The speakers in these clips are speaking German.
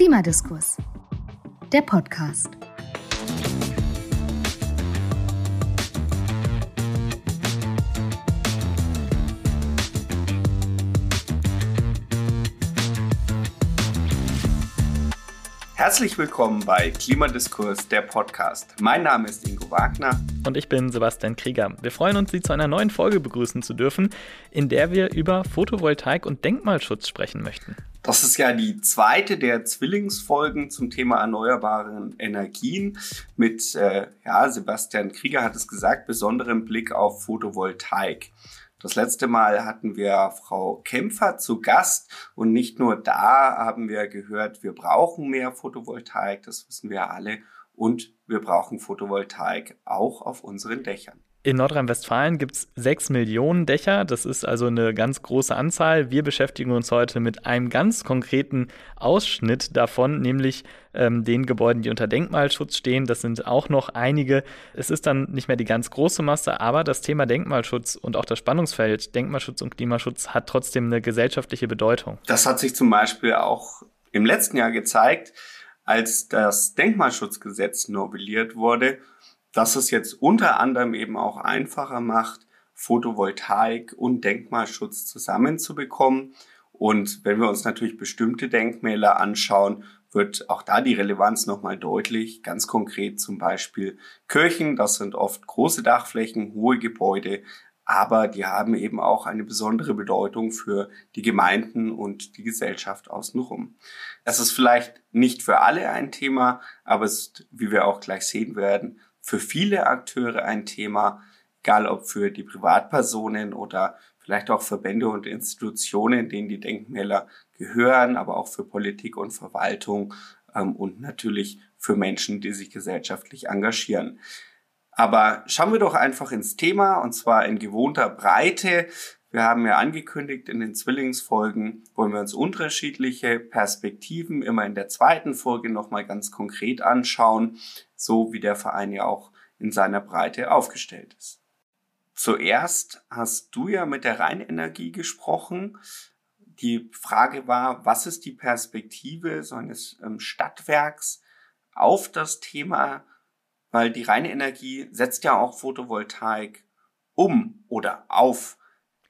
Klimadiskurs, der Podcast. Herzlich willkommen bei Klimadiskurs, der Podcast. Mein Name ist Ingo Wagner. Und ich bin Sebastian Krieger. Wir freuen uns, Sie zu einer neuen Folge begrüßen zu dürfen, in der wir über Photovoltaik und Denkmalschutz sprechen möchten. Das ist ja die zweite der Zwillingsfolgen zum Thema erneuerbaren Energien mit, äh, ja, Sebastian Krieger hat es gesagt, besonderem Blick auf Photovoltaik. Das letzte Mal hatten wir Frau Kämpfer zu Gast und nicht nur da haben wir gehört, wir brauchen mehr Photovoltaik, das wissen wir alle, und wir brauchen Photovoltaik auch auf unseren Dächern. In Nordrhein-Westfalen gibt es sechs Millionen Dächer. Das ist also eine ganz große Anzahl. Wir beschäftigen uns heute mit einem ganz konkreten Ausschnitt davon, nämlich ähm, den Gebäuden, die unter Denkmalschutz stehen. Das sind auch noch einige. Es ist dann nicht mehr die ganz große Masse, aber das Thema Denkmalschutz und auch das Spannungsfeld Denkmalschutz und Klimaschutz hat trotzdem eine gesellschaftliche Bedeutung. Das hat sich zum Beispiel auch im letzten Jahr gezeigt, als das Denkmalschutzgesetz novelliert wurde dass es jetzt unter anderem eben auch einfacher macht, Photovoltaik und Denkmalschutz zusammenzubekommen. Und wenn wir uns natürlich bestimmte Denkmäler anschauen, wird auch da die Relevanz nochmal deutlich. Ganz konkret zum Beispiel Kirchen, das sind oft große Dachflächen, hohe Gebäude, aber die haben eben auch eine besondere Bedeutung für die Gemeinden und die Gesellschaft außenrum. Es ist vielleicht nicht für alle ein Thema, aber es ist, wie wir auch gleich sehen werden, für viele Akteure ein Thema, egal ob für die Privatpersonen oder vielleicht auch Verbände und Institutionen, denen die Denkmäler gehören, aber auch für Politik und Verwaltung ähm, und natürlich für Menschen, die sich gesellschaftlich engagieren. Aber schauen wir doch einfach ins Thema und zwar in gewohnter Breite. Wir haben ja angekündigt, in den Zwillingsfolgen wollen wir uns unterschiedliche Perspektiven immer in der zweiten Folge nochmal ganz konkret anschauen, so wie der Verein ja auch in seiner Breite aufgestellt ist. Zuerst hast du ja mit der Rheinenergie gesprochen. Die Frage war, was ist die Perspektive so eines ähm, Stadtwerks auf das Thema, weil die Rheinenergie setzt ja auch Photovoltaik um oder auf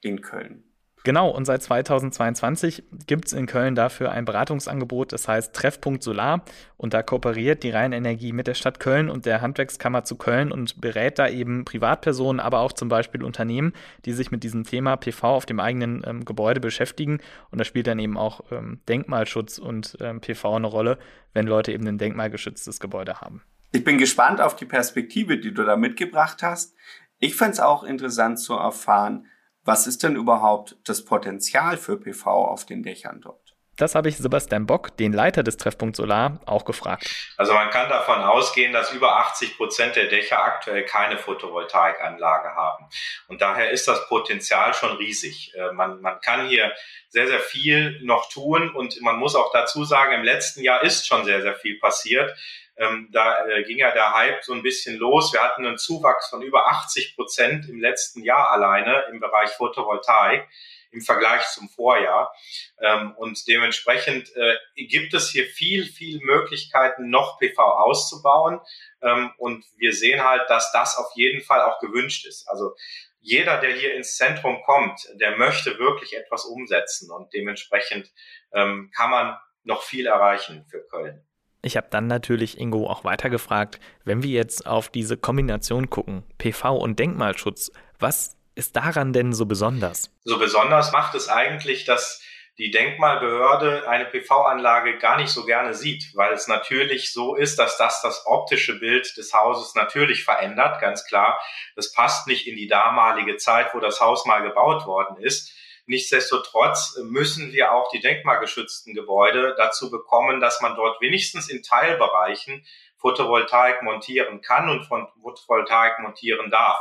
in Köln. Genau, und seit 2022 gibt es in Köln dafür ein Beratungsangebot, das heißt Treffpunkt Solar. Und da kooperiert die Rheinenergie mit der Stadt Köln und der Handwerkskammer zu Köln und berät da eben Privatpersonen, aber auch zum Beispiel Unternehmen, die sich mit diesem Thema PV auf dem eigenen ähm, Gebäude beschäftigen. Und da spielt dann eben auch ähm, Denkmalschutz und ähm, PV eine Rolle, wenn Leute eben ein denkmalgeschütztes Gebäude haben. Ich bin gespannt auf die Perspektive, die du da mitgebracht hast. Ich fände es auch interessant zu erfahren, was ist denn überhaupt das Potenzial für PV auf den Dächern dort? Das habe ich Sebastian Bock, den Leiter des Treffpunkt Solar, auch gefragt. Also man kann davon ausgehen, dass über 80 Prozent der Dächer aktuell keine Photovoltaikanlage haben. Und daher ist das Potenzial schon riesig. Äh, man, man kann hier sehr, sehr viel noch tun und man muss auch dazu sagen, im letzten Jahr ist schon sehr, sehr viel passiert. Ähm, da äh, ging ja der Hype so ein bisschen los. Wir hatten einen Zuwachs von über 80 Prozent im letzten Jahr alleine im Bereich Photovoltaik im Vergleich zum Vorjahr. Ähm, und dementsprechend äh, gibt es hier viel, viel Möglichkeiten, noch PV auszubauen. Ähm, und wir sehen halt, dass das auf jeden Fall auch gewünscht ist. Also jeder, der hier ins Zentrum kommt, der möchte wirklich etwas umsetzen und dementsprechend ähm, kann man noch viel erreichen für Köln. Ich habe dann natürlich Ingo auch weitergefragt, wenn wir jetzt auf diese Kombination gucken, PV und Denkmalschutz, was ist daran denn so besonders? So besonders macht es eigentlich, dass die Denkmalbehörde eine PV-Anlage gar nicht so gerne sieht, weil es natürlich so ist, dass das das optische Bild des Hauses natürlich verändert, ganz klar. Das passt nicht in die damalige Zeit, wo das Haus mal gebaut worden ist. Nichtsdestotrotz müssen wir auch die denkmalgeschützten Gebäude dazu bekommen, dass man dort wenigstens in Teilbereichen Photovoltaik montieren kann und von Photovoltaik montieren darf.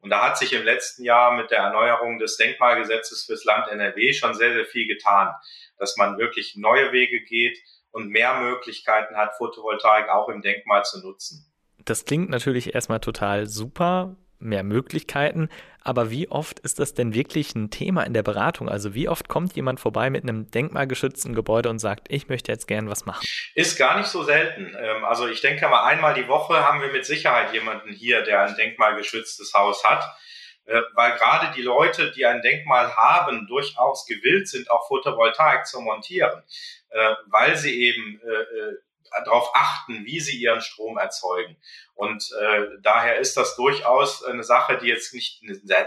Und da hat sich im letzten Jahr mit der Erneuerung des Denkmalgesetzes fürs Land NRW schon sehr, sehr viel getan, dass man wirklich neue Wege geht und mehr Möglichkeiten hat, Photovoltaik auch im Denkmal zu nutzen. Das klingt natürlich erstmal total super mehr Möglichkeiten. Aber wie oft ist das denn wirklich ein Thema in der Beratung? Also wie oft kommt jemand vorbei mit einem denkmalgeschützten Gebäude und sagt, ich möchte jetzt gern was machen? Ist gar nicht so selten. Ähm, also ich denke mal, einmal die Woche haben wir mit Sicherheit jemanden hier, der ein denkmalgeschütztes Haus hat. Äh, weil gerade die Leute, die ein Denkmal haben, durchaus gewillt sind, auch Photovoltaik zu montieren, äh, weil sie eben äh, darauf achten, wie sie ihren Strom erzeugen. Und äh, daher ist das durchaus eine Sache, die jetzt nicht,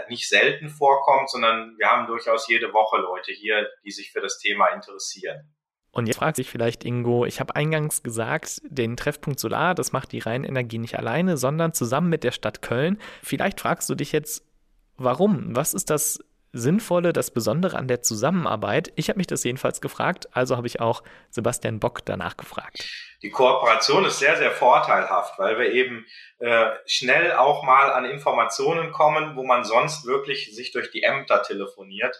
nicht selten vorkommt, sondern wir haben durchaus jede Woche Leute hier, die sich für das Thema interessieren. Und jetzt fragt sich vielleicht Ingo, ich habe eingangs gesagt, den Treffpunkt Solar, das macht die Rheinenergie nicht alleine, sondern zusammen mit der Stadt Köln. Vielleicht fragst du dich jetzt, warum? Was ist das Sinnvolle, das Besondere an der Zusammenarbeit? Ich habe mich das jedenfalls gefragt, also habe ich auch Sebastian Bock danach gefragt. Die Kooperation ist sehr, sehr vorteilhaft, weil wir eben äh, schnell auch mal an Informationen kommen, wo man sonst wirklich sich durch die Ämter telefoniert.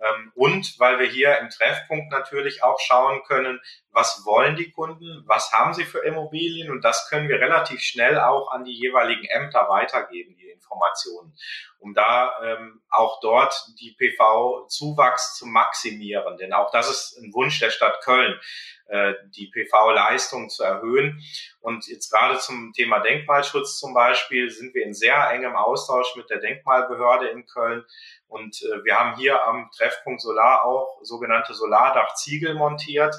Ähm, und weil wir hier im Treffpunkt natürlich auch schauen können, was wollen die Kunden, was haben sie für Immobilien und das können wir relativ schnell auch an die jeweiligen Ämter weitergeben, Informationen, um da ähm, auch dort die PV-Zuwachs zu maximieren. Denn auch das ist ein Wunsch der Stadt Köln, äh, die PV-Leistung zu erhöhen. Und jetzt gerade zum Thema Denkmalschutz zum Beispiel sind wir in sehr engem Austausch mit der Denkmalbehörde in Köln. Und äh, wir haben hier am Treffpunkt Solar auch sogenannte Solardachziegel montiert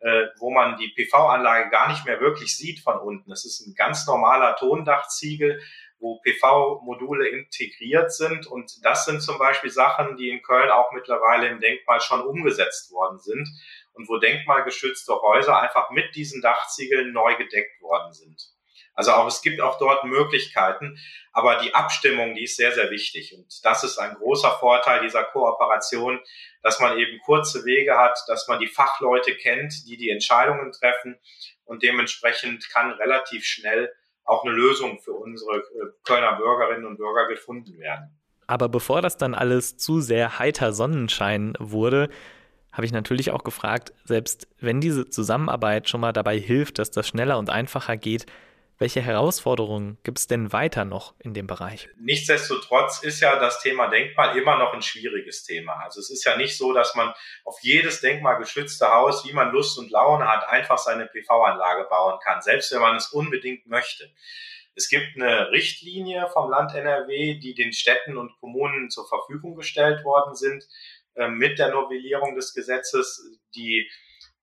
äh, wo man die PV-Anlage gar nicht mehr wirklich sieht von unten. Es ist ein ganz normaler Tondachziegel, wo PV-Module integriert sind. Und das sind zum Beispiel Sachen, die in Köln auch mittlerweile im Denkmal schon umgesetzt worden sind und wo denkmalgeschützte Häuser einfach mit diesen Dachziegeln neu gedeckt worden sind. Also auch es gibt auch dort Möglichkeiten, aber die Abstimmung, die ist sehr, sehr wichtig. Und das ist ein großer Vorteil dieser Kooperation, dass man eben kurze Wege hat, dass man die Fachleute kennt, die die Entscheidungen treffen und dementsprechend kann relativ schnell auch eine Lösung für unsere äh, Kölner Bürgerinnen und Bürger gefunden werden. Aber bevor das dann alles zu sehr heiter Sonnenschein wurde, habe ich natürlich auch gefragt, selbst wenn diese Zusammenarbeit schon mal dabei hilft, dass das schneller und einfacher geht, welche Herausforderungen gibt es denn weiter noch in dem Bereich? Nichtsdestotrotz ist ja das Thema Denkmal immer noch ein schwieriges Thema. Also es ist ja nicht so, dass man auf jedes denkmalgeschützte Haus, wie man Lust und Laune hat, einfach seine PV-Anlage bauen kann, selbst wenn man es unbedingt möchte. Es gibt eine Richtlinie vom Land NRW, die den Städten und Kommunen zur Verfügung gestellt worden sind äh, mit der Novellierung des Gesetzes, die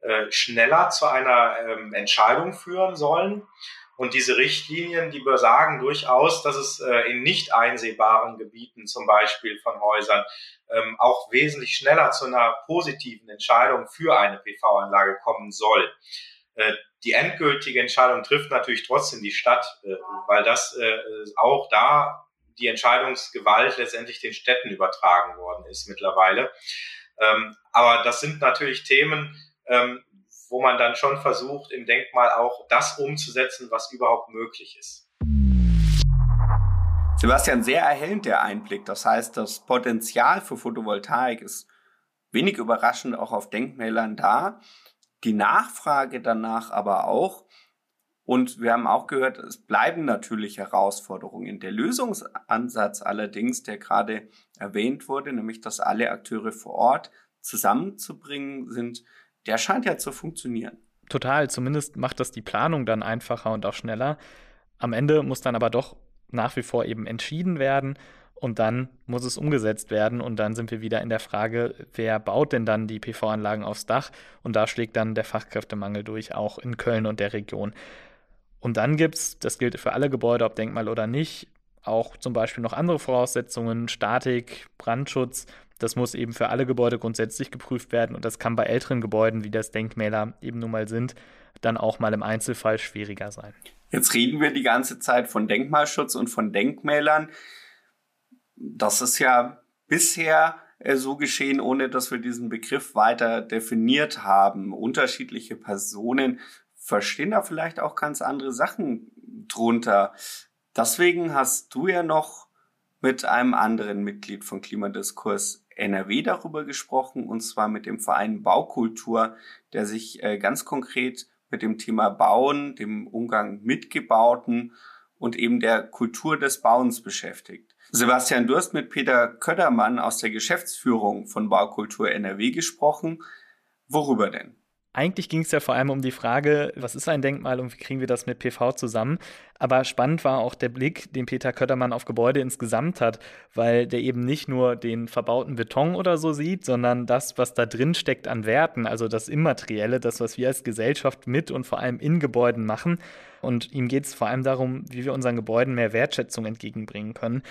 äh, schneller zu einer ähm, Entscheidung führen sollen. Und diese Richtlinien, die besagen durchaus, dass es äh, in nicht einsehbaren Gebieten zum Beispiel von Häusern ähm, auch wesentlich schneller zu einer positiven Entscheidung für eine PV-Anlage kommen soll. Äh, die endgültige Entscheidung trifft natürlich trotzdem die Stadt, äh, weil das äh, auch da die Entscheidungsgewalt letztendlich den Städten übertragen worden ist mittlerweile. Ähm, aber das sind natürlich Themen, ähm, wo man dann schon versucht, im Denkmal auch das umzusetzen, was überhaupt möglich ist. Sebastian, sehr erhellend der Einblick. Das heißt, das Potenzial für Photovoltaik ist wenig überraschend auch auf Denkmälern da. Die Nachfrage danach aber auch. Und wir haben auch gehört, es bleiben natürlich Herausforderungen. Der Lösungsansatz allerdings, der gerade erwähnt wurde, nämlich dass alle Akteure vor Ort zusammenzubringen, sind der scheint ja zu funktionieren. Total, zumindest macht das die Planung dann einfacher und auch schneller. Am Ende muss dann aber doch nach wie vor eben entschieden werden und dann muss es umgesetzt werden und dann sind wir wieder in der Frage, wer baut denn dann die PV-Anlagen aufs Dach und da schlägt dann der Fachkräftemangel durch, auch in Köln und der Region. Und dann gibt es, das gilt für alle Gebäude, ob Denkmal oder nicht, auch zum Beispiel noch andere Voraussetzungen, Statik, Brandschutz, das muss eben für alle Gebäude grundsätzlich geprüft werden und das kann bei älteren Gebäuden, wie das Denkmäler eben nun mal sind, dann auch mal im Einzelfall schwieriger sein. Jetzt reden wir die ganze Zeit von Denkmalschutz und von Denkmälern. Das ist ja bisher äh, so geschehen, ohne dass wir diesen Begriff weiter definiert haben. Unterschiedliche Personen verstehen da vielleicht auch ganz andere Sachen drunter. Deswegen hast du ja noch mit einem anderen Mitglied von Klimadiskurs NRW darüber gesprochen, und zwar mit dem Verein Baukultur, der sich äh, ganz konkret mit dem Thema Bauen, dem Umgang mit Gebauten und eben der Kultur des Bauens beschäftigt. Sebastian, du hast mit Peter Ködermann aus der Geschäftsführung von Baukultur NRW gesprochen. Worüber denn? Eigentlich ging es ja vor allem um die Frage, was ist ein Denkmal und wie kriegen wir das mit PV zusammen? Aber spannend war auch der Blick, den Peter Köttermann auf Gebäude insgesamt hat, weil der eben nicht nur den verbauten Beton oder so sieht, sondern das, was da drin steckt an Werten, also das Immaterielle, das, was wir als Gesellschaft mit und vor allem in Gebäuden machen. Und ihm geht es vor allem darum, wie wir unseren Gebäuden mehr Wertschätzung entgegenbringen können.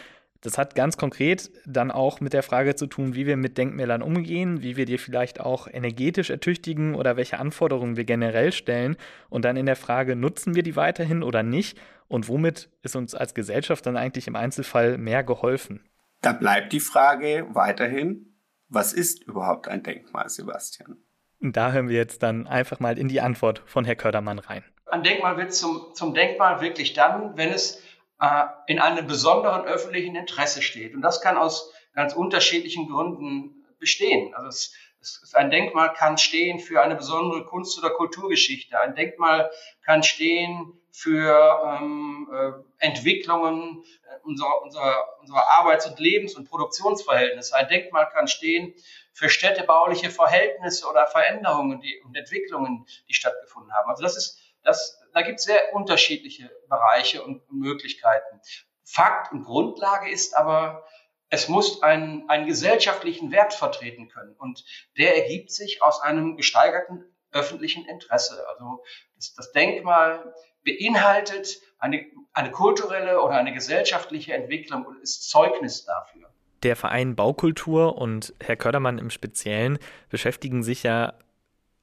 Das hat ganz konkret dann auch mit der Frage zu tun, wie wir mit Denkmälern umgehen, wie wir die vielleicht auch energetisch ertüchtigen oder welche Anforderungen wir generell stellen. Und dann in der Frage, nutzen wir die weiterhin oder nicht? Und womit ist uns als Gesellschaft dann eigentlich im Einzelfall mehr geholfen? Da bleibt die Frage weiterhin, was ist überhaupt ein Denkmal, Sebastian? Da hören wir jetzt dann einfach mal in die Antwort von Herrn Kördermann rein. Ein Denkmal wird zum, zum Denkmal wirklich dann, wenn es äh, in einem besonderen öffentlichen Interesse steht. Und das kann aus ganz unterschiedlichen Gründen bestehen. Also es, es, ein Denkmal kann stehen für eine besondere Kunst- oder Kulturgeschichte. Ein Denkmal kann stehen für ähm, äh, Entwicklungen äh, unserer, unserer, unserer Arbeits- und Lebens- und Produktionsverhältnisse. Ein Denkmal kann stehen für städtebauliche Verhältnisse oder Veränderungen die, und Entwicklungen, die stattgefunden haben. Also das ist das, da gibt es sehr unterschiedliche Bereiche und Möglichkeiten. Fakt und Grundlage ist aber, es muss einen, einen gesellschaftlichen Wert vertreten können. Und der ergibt sich aus einem gesteigerten öffentlichen Interesse. Also das, das Denkmal beinhaltet eine, eine kulturelle oder eine gesellschaftliche Entwicklung und ist Zeugnis dafür. Der Verein Baukultur und Herr Kördermann im Speziellen beschäftigen sich ja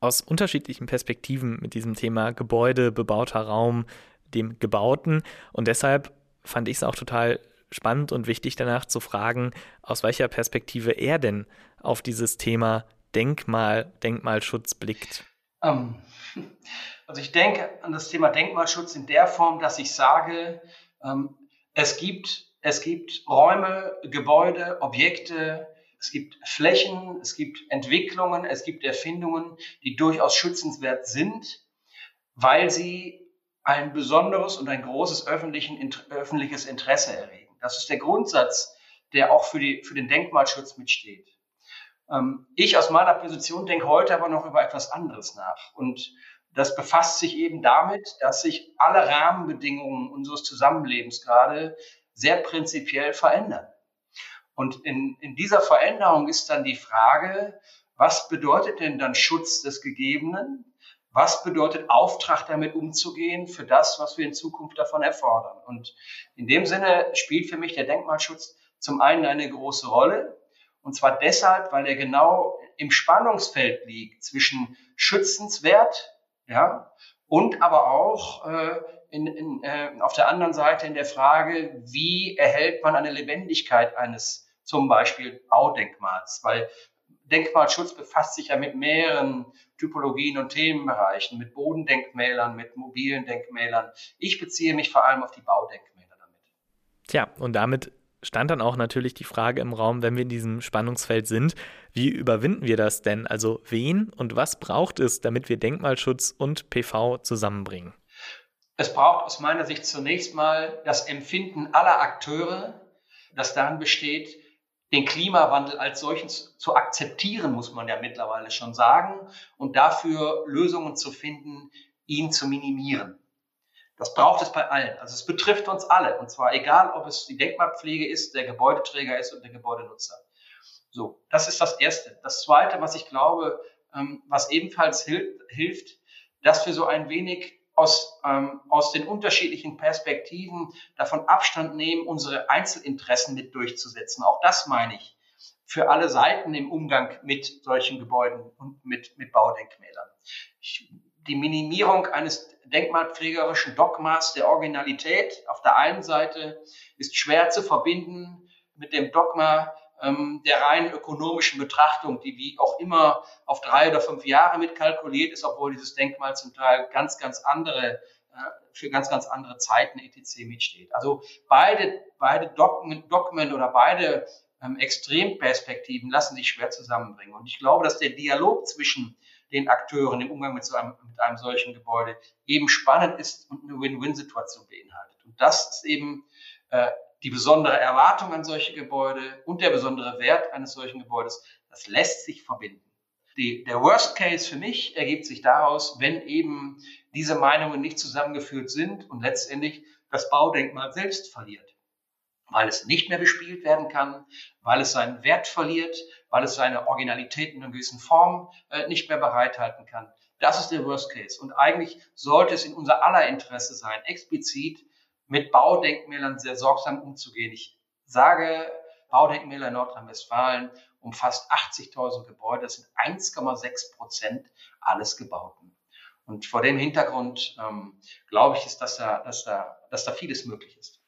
aus unterschiedlichen Perspektiven mit diesem Thema Gebäude, bebauter Raum, dem Gebauten. Und deshalb fand ich es auch total spannend und wichtig danach zu fragen, aus welcher Perspektive er denn auf dieses Thema Denkmal, Denkmalschutz blickt. Ähm, also ich denke an das Thema Denkmalschutz in der Form, dass ich sage, ähm, es gibt, es gibt Räume, Gebäude, Objekte, es gibt Flächen, es gibt Entwicklungen, es gibt Erfindungen, die durchaus schützenswert sind, weil sie ein besonderes und ein großes öffentliches Interesse erregen. Das ist der Grundsatz, der auch für, die, für den Denkmalschutz mitsteht. Ähm, ich aus meiner Position denke heute aber noch über etwas anderes nach. Und das befasst sich eben damit, dass sich alle Rahmenbedingungen unseres Zusammenlebens gerade sehr prinzipiell verändern. Und in, in dieser Veränderung ist dann die Frage, was bedeutet denn dann Schutz des Gegebenen? Was bedeutet Auftrag damit umzugehen für das, was wir in Zukunft davon erfordern? Und in dem Sinne spielt für mich der Denkmalschutz zum einen eine große Rolle. Und zwar deshalb, weil er genau im Spannungsfeld liegt zwischen schützenswert, ja, und aber auch äh, in, in, äh, auf der anderen Seite in der Frage, wie erhält man eine Lebendigkeit eines zum Beispiel Baudenkmals, weil Denkmalschutz befasst sich ja mit mehreren Typologien und Themenbereichen, mit Bodendenkmälern, mit mobilen Denkmälern. Ich beziehe mich vor allem auf die Baudenkmäler damit. Tja, und damit stand dann auch natürlich die Frage im Raum, wenn wir in diesem Spannungsfeld sind, wie überwinden wir das denn? Also wen und was braucht es, damit wir Denkmalschutz und PV zusammenbringen? Es braucht aus meiner Sicht zunächst mal das Empfinden aller Akteure, das darin besteht, den Klimawandel als solchen zu akzeptieren, muss man ja mittlerweile schon sagen, und dafür Lösungen zu finden, ihn zu minimieren. Das braucht es bei allen. Also es betrifft uns alle. Und zwar egal, ob es die Denkmalpflege ist, der Gebäudeträger ist und der Gebäudenutzer. So, das ist das Erste. Das Zweite, was ich glaube, ähm, was ebenfalls hilft, dass wir so ein wenig aus, ähm, aus den unterschiedlichen Perspektiven davon Abstand nehmen, unsere Einzelinteressen mit durchzusetzen. Auch das meine ich für alle Seiten im Umgang mit solchen Gebäuden und mit, mit Baudenkmälern. Ich, die Minimierung eines denkmalpflegerischen Dogmas der Originalität auf der einen Seite ist schwer zu verbinden mit dem Dogma ähm, der rein ökonomischen Betrachtung, die wie auch immer auf drei oder fünf Jahre mitkalkuliert ist, obwohl dieses Denkmal zum Teil ganz, ganz andere äh, für ganz, ganz andere Zeiten etc. mitsteht. Also beide, beide Dogmen, Dogmen oder beide ähm, Extremperspektiven lassen sich schwer zusammenbringen. Und ich glaube, dass der Dialog zwischen den Akteuren im Umgang mit, so einem, mit einem solchen Gebäude eben spannend ist und eine Win-Win-Situation beinhaltet. Und das ist eben äh, die besondere Erwartung an solche Gebäude und der besondere Wert eines solchen Gebäudes, das lässt sich verbinden. Die, der Worst Case für mich ergibt sich daraus, wenn eben diese Meinungen nicht zusammengeführt sind und letztendlich das Baudenkmal selbst verliert, weil es nicht mehr bespielt werden kann, weil es seinen Wert verliert, weil es seine Originalität in einer gewissen Form äh, nicht mehr bereithalten kann. Das ist der Worst Case. Und eigentlich sollte es in unser aller Interesse sein, explizit mit Baudenkmälern sehr sorgsam umzugehen. Ich sage, Baudenkmäler in Nordrhein-Westfalen umfasst 80.000 Gebäude. Das sind 1,6 Prozent alles Gebauten. Und vor dem Hintergrund ähm, glaube ich, ist, dass da, dass, da, dass da vieles möglich ist.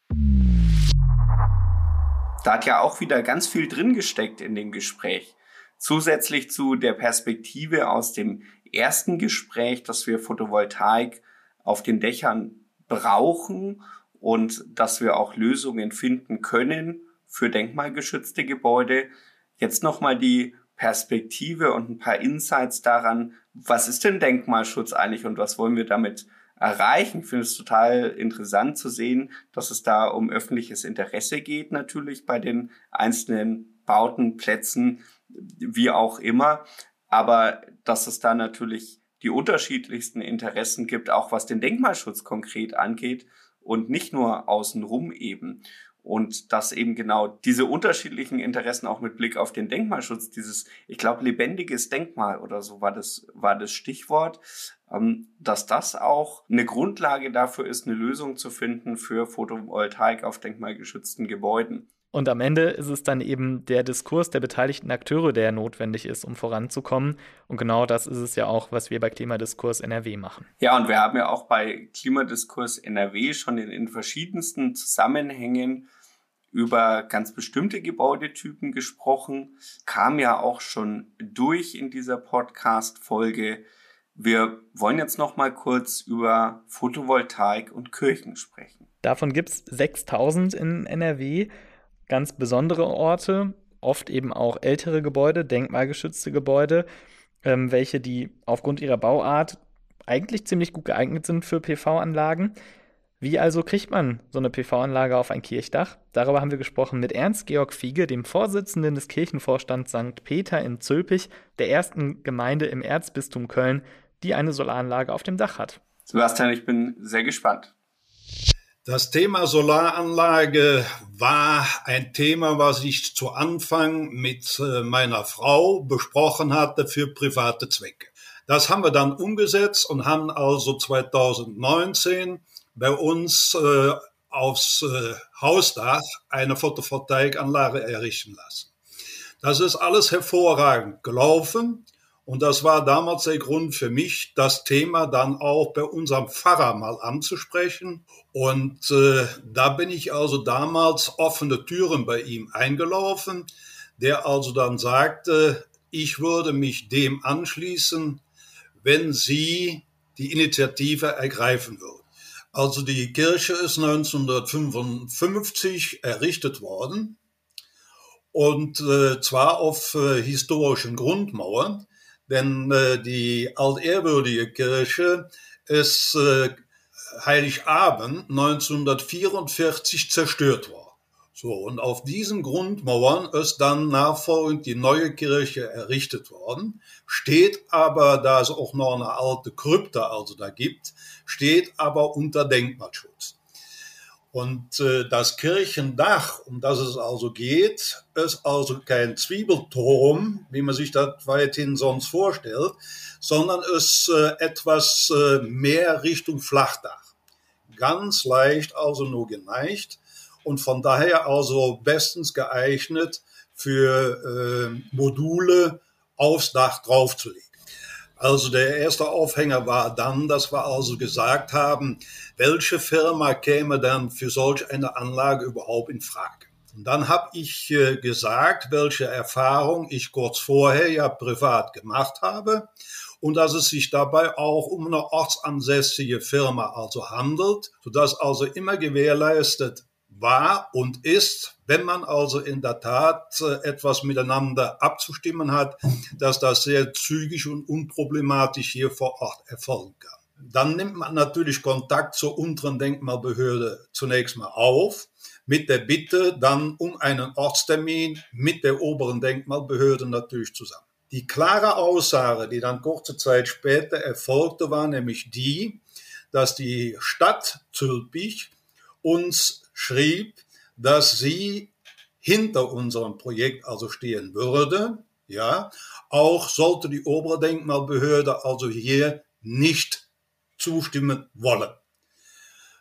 Da hat ja auch wieder ganz viel drin gesteckt in dem Gespräch. Zusätzlich zu der Perspektive aus dem ersten Gespräch, dass wir Photovoltaik auf den Dächern brauchen und dass wir auch Lösungen finden können für denkmalgeschützte Gebäude. Jetzt nochmal die Perspektive und ein paar Insights daran, was ist denn Denkmalschutz eigentlich und was wollen wir damit erreichen? Ich finde es total interessant zu sehen, dass es da um öffentliches Interesse geht, natürlich bei den einzelnen Bauten, Plätzen, wie auch immer. Aber dass es da natürlich die unterschiedlichsten Interessen gibt, auch was den Denkmalschutz konkret angeht und nicht nur außenrum eben. Und dass eben genau diese unterschiedlichen Interessen auch mit Blick auf den Denkmalschutz, dieses, ich glaube, lebendiges Denkmal oder so war das, war das Stichwort, ähm, dass das auch eine Grundlage dafür ist, eine Lösung zu finden für Photovoltaik auf denkmalgeschützten Gebäuden. Und am Ende ist es dann eben der Diskurs der beteiligten Akteure, der notwendig ist, um voranzukommen. Und genau das ist es ja auch, was wir bei Klimadiskurs NRW machen. Ja, und wir haben ja auch bei Klimadiskurs NRW schon in, in verschiedensten Zusammenhängen über ganz bestimmte Gebäudetypen gesprochen, kam ja auch schon durch in dieser Podcast-Folge. Wir wollen jetzt noch mal kurz über Photovoltaik und Kirchen sprechen. Davon gibt es 6000 in NRW ganz besondere Orte, oft eben auch ältere Gebäude, denkmalgeschützte Gebäude, ähm, welche die aufgrund ihrer Bauart eigentlich ziemlich gut geeignet sind für PV-Anlagen. Wie also kriegt man so eine PV-Anlage auf ein Kirchdach? Darüber haben wir gesprochen mit Ernst Georg Fiege, dem Vorsitzenden des Kirchenvorstands St. Peter in Zülpich, der ersten Gemeinde im Erzbistum Köln, die eine Solaranlage auf dem Dach hat. Sebastian, ich bin sehr gespannt. Das Thema Solaranlage war ein Thema, was ich zu Anfang mit äh, meiner Frau besprochen hatte für private Zwecke. Das haben wir dann umgesetzt und haben also 2019 bei uns äh, aufs äh, Hausdach eine Photovoltaikanlage errichten lassen. Das ist alles hervorragend gelaufen. Und das war damals der Grund für mich, das Thema dann auch bei unserem Pfarrer mal anzusprechen. Und äh, da bin ich also damals offene Türen bei ihm eingelaufen, der also dann sagte, ich würde mich dem anschließen, wenn Sie die Initiative ergreifen würden. Also die Kirche ist 1955 errichtet worden und äh, zwar auf äh, historischen Grundmauern. Denn äh, die altehrwürdige Kirche ist äh, Heiligabend 1944 zerstört worden. So, und auf diesen Grundmauern ist dann nachfolgend die neue Kirche errichtet worden, steht aber, da es auch noch eine alte Krypta also da gibt, steht aber unter Denkmalschutz. Und äh, das Kirchendach, um das es also geht, ist also kein Zwiebelturm, wie man sich das weithin sonst vorstellt, sondern ist äh, etwas äh, mehr Richtung Flachdach. Ganz leicht also nur geneigt und von daher also bestens geeignet für äh, Module aufs Dach draufzulegen. Also der erste Aufhänger war dann, dass wir also gesagt haben, welche Firma käme dann für solch eine Anlage überhaupt in Frage. Und dann habe ich äh, gesagt, welche Erfahrung ich kurz vorher ja privat gemacht habe und dass es sich dabei auch um eine ortsansässige Firma also handelt, sodass also immer gewährleistet war und ist, wenn man also in der Tat äh, etwas miteinander abzustimmen hat, dass das sehr zügig und unproblematisch hier vor Ort erfolgen kann. Dann nimmt man natürlich Kontakt zur unteren Denkmalbehörde zunächst mal auf, mit der Bitte dann um einen Ortstermin mit der oberen Denkmalbehörde natürlich zusammen. Die klare Aussage, die dann kurze Zeit später erfolgte, war nämlich die, dass die Stadt Zülpich uns schrieb, dass sie hinter unserem Projekt also stehen würde, ja, auch sollte die obere Denkmalbehörde also hier nicht zustimmen wollen.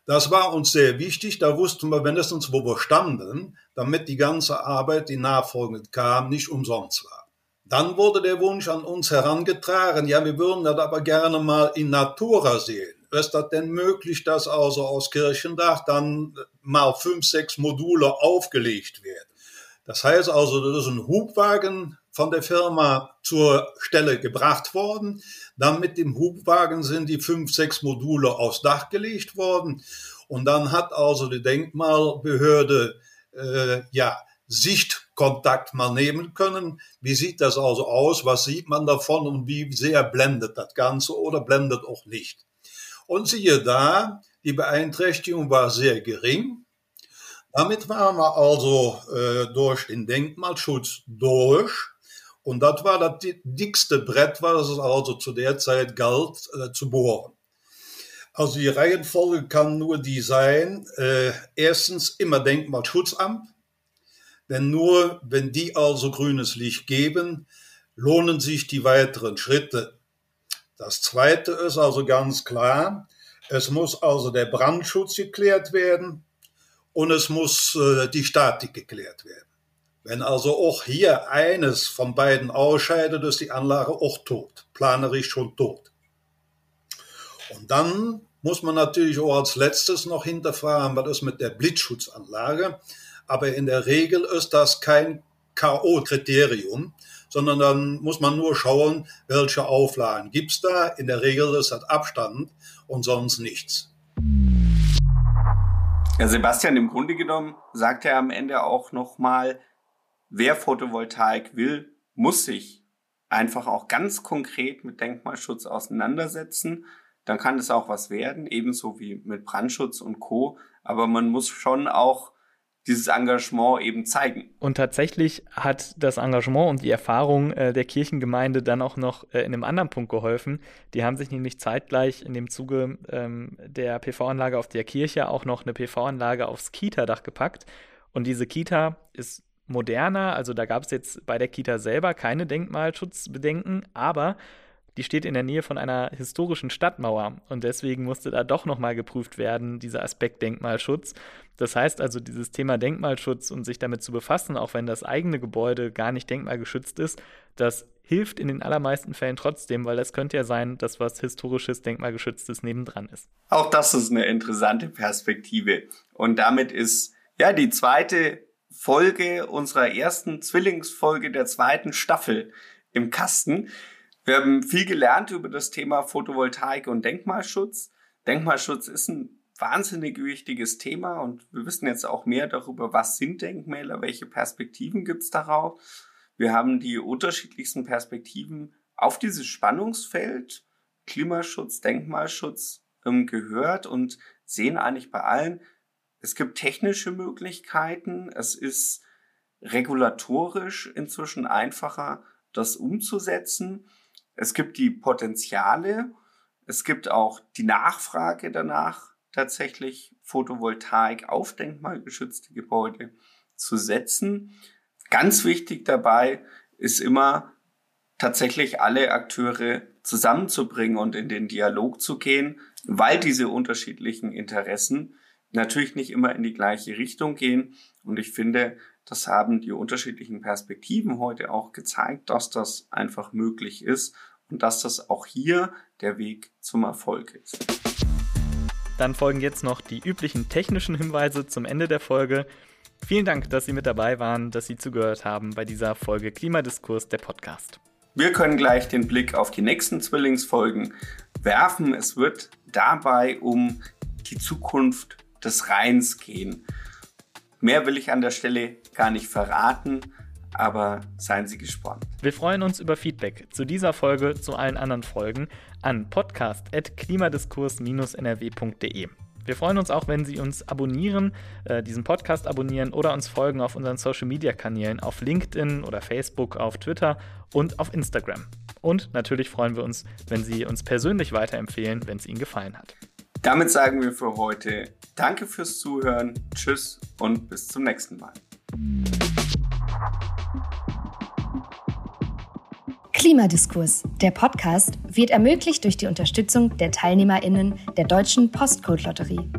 Das war uns sehr wichtig, da wussten wir wenigstens, wo wir standen, damit die ganze Arbeit, die nachfolgend kam, nicht umsonst war. Dann wurde der Wunsch an uns herangetragen, ja, wir würden das aber gerne mal in Natura sehen. Ist das denn möglich, dass also aus Kirchendach dann mal fünf, sechs Module aufgelegt werden? Das heißt also, das ist ein Hubwagen von der Firma zur Stelle gebracht worden. Dann mit dem Hubwagen sind die fünf, sechs Module aufs Dach gelegt worden. Und dann hat also die Denkmalbehörde äh, ja Sichtkontakt mal nehmen können. Wie sieht das also aus? Was sieht man davon und wie sehr blendet das Ganze oder blendet auch nicht? Und siehe da, die Beeinträchtigung war sehr gering. Damit waren wir also äh, durch den Denkmalschutz durch. Und das war das dickste Brett, was es also zu der Zeit galt äh, zu bohren. Also die Reihenfolge kann nur die sein, äh, erstens immer Denkmalschutzamt, denn nur wenn die also grünes Licht geben, lohnen sich die weiteren Schritte. Das zweite ist also ganz klar, es muss also der Brandschutz geklärt werden, und es muss äh, die Statik geklärt werden. Wenn also auch hier eines von beiden ausscheidet, ist die Anlage auch tot, planerisch schon tot. Und dann muss man natürlich auch als letztes noch hinterfragen, was ist mit der Blitzschutzanlage. Aber in der Regel ist das kein K.O.-Kriterium, sondern dann muss man nur schauen, welche Auflagen gibt's da. In der Regel ist das Abstand und sonst nichts. Ja, Sebastian, im Grunde genommen sagt er am Ende auch nochmal, wer Photovoltaik will, muss sich einfach auch ganz konkret mit Denkmalschutz auseinandersetzen. Dann kann es auch was werden, ebenso wie mit Brandschutz und Co. Aber man muss schon auch dieses Engagement eben zeigen. Und tatsächlich hat das Engagement und die Erfahrung äh, der Kirchengemeinde dann auch noch äh, in einem anderen Punkt geholfen. Die haben sich nämlich zeitgleich in dem Zuge ähm, der PV-Anlage auf der Kirche auch noch eine PV-Anlage aufs Kita-Dach gepackt. Und diese Kita ist moderner, also da gab es jetzt bei der Kita selber keine Denkmalschutzbedenken, aber die steht in der Nähe von einer historischen Stadtmauer und deswegen musste da doch nochmal geprüft werden, dieser Aspekt Denkmalschutz. Das heißt also, dieses Thema Denkmalschutz und sich damit zu befassen, auch wenn das eigene Gebäude gar nicht denkmalgeschützt ist, das hilft in den allermeisten Fällen trotzdem, weil es könnte ja sein, dass was historisches, denkmalgeschütztes nebendran ist. Auch das ist eine interessante Perspektive. Und damit ist ja die zweite Folge unserer ersten Zwillingsfolge der zweiten Staffel im Kasten. Wir haben viel gelernt über das Thema Photovoltaik und Denkmalschutz. Denkmalschutz ist ein wahnsinnig wichtiges Thema und wir wissen jetzt auch mehr darüber, was sind Denkmäler, welche Perspektiven gibt es darauf. Wir haben die unterschiedlichsten Perspektiven auf dieses Spannungsfeld Klimaschutz, Denkmalschutz ähm, gehört und sehen eigentlich bei allen, es gibt technische Möglichkeiten, es ist regulatorisch inzwischen einfacher, das umzusetzen. Es gibt die Potenziale, es gibt auch die Nachfrage danach, tatsächlich Photovoltaik auf denkmalgeschützte Gebäude zu setzen. Ganz wichtig dabei ist immer tatsächlich alle Akteure zusammenzubringen und in den Dialog zu gehen, weil diese unterschiedlichen Interessen natürlich nicht immer in die gleiche Richtung gehen. Und ich finde, das haben die unterschiedlichen Perspektiven heute auch gezeigt, dass das einfach möglich ist und dass das auch hier der Weg zum Erfolg ist. Dann folgen jetzt noch die üblichen technischen Hinweise zum Ende der Folge. Vielen Dank, dass Sie mit dabei waren, dass Sie zugehört haben bei dieser Folge Klimadiskurs der Podcast. Wir können gleich den Blick auf die nächsten Zwillingsfolgen werfen. Es wird dabei um die Zukunft des Rheins gehen. Mehr will ich an der Stelle gar nicht verraten, aber seien Sie gespannt. Wir freuen uns über Feedback zu dieser Folge, zu allen anderen Folgen an podcast.klimadiskurs-nrw.de. Wir freuen uns auch, wenn Sie uns abonnieren, äh, diesen Podcast abonnieren oder uns folgen auf unseren Social Media Kanälen auf LinkedIn oder Facebook, auf Twitter und auf Instagram. Und natürlich freuen wir uns, wenn Sie uns persönlich weiterempfehlen, wenn es Ihnen gefallen hat. Damit sagen wir für heute Danke fürs Zuhören, Tschüss und bis zum nächsten Mal. Klimadiskurs. Der Podcast wird ermöglicht durch die Unterstützung der TeilnehmerInnen der Deutschen Postcode-Lotterie.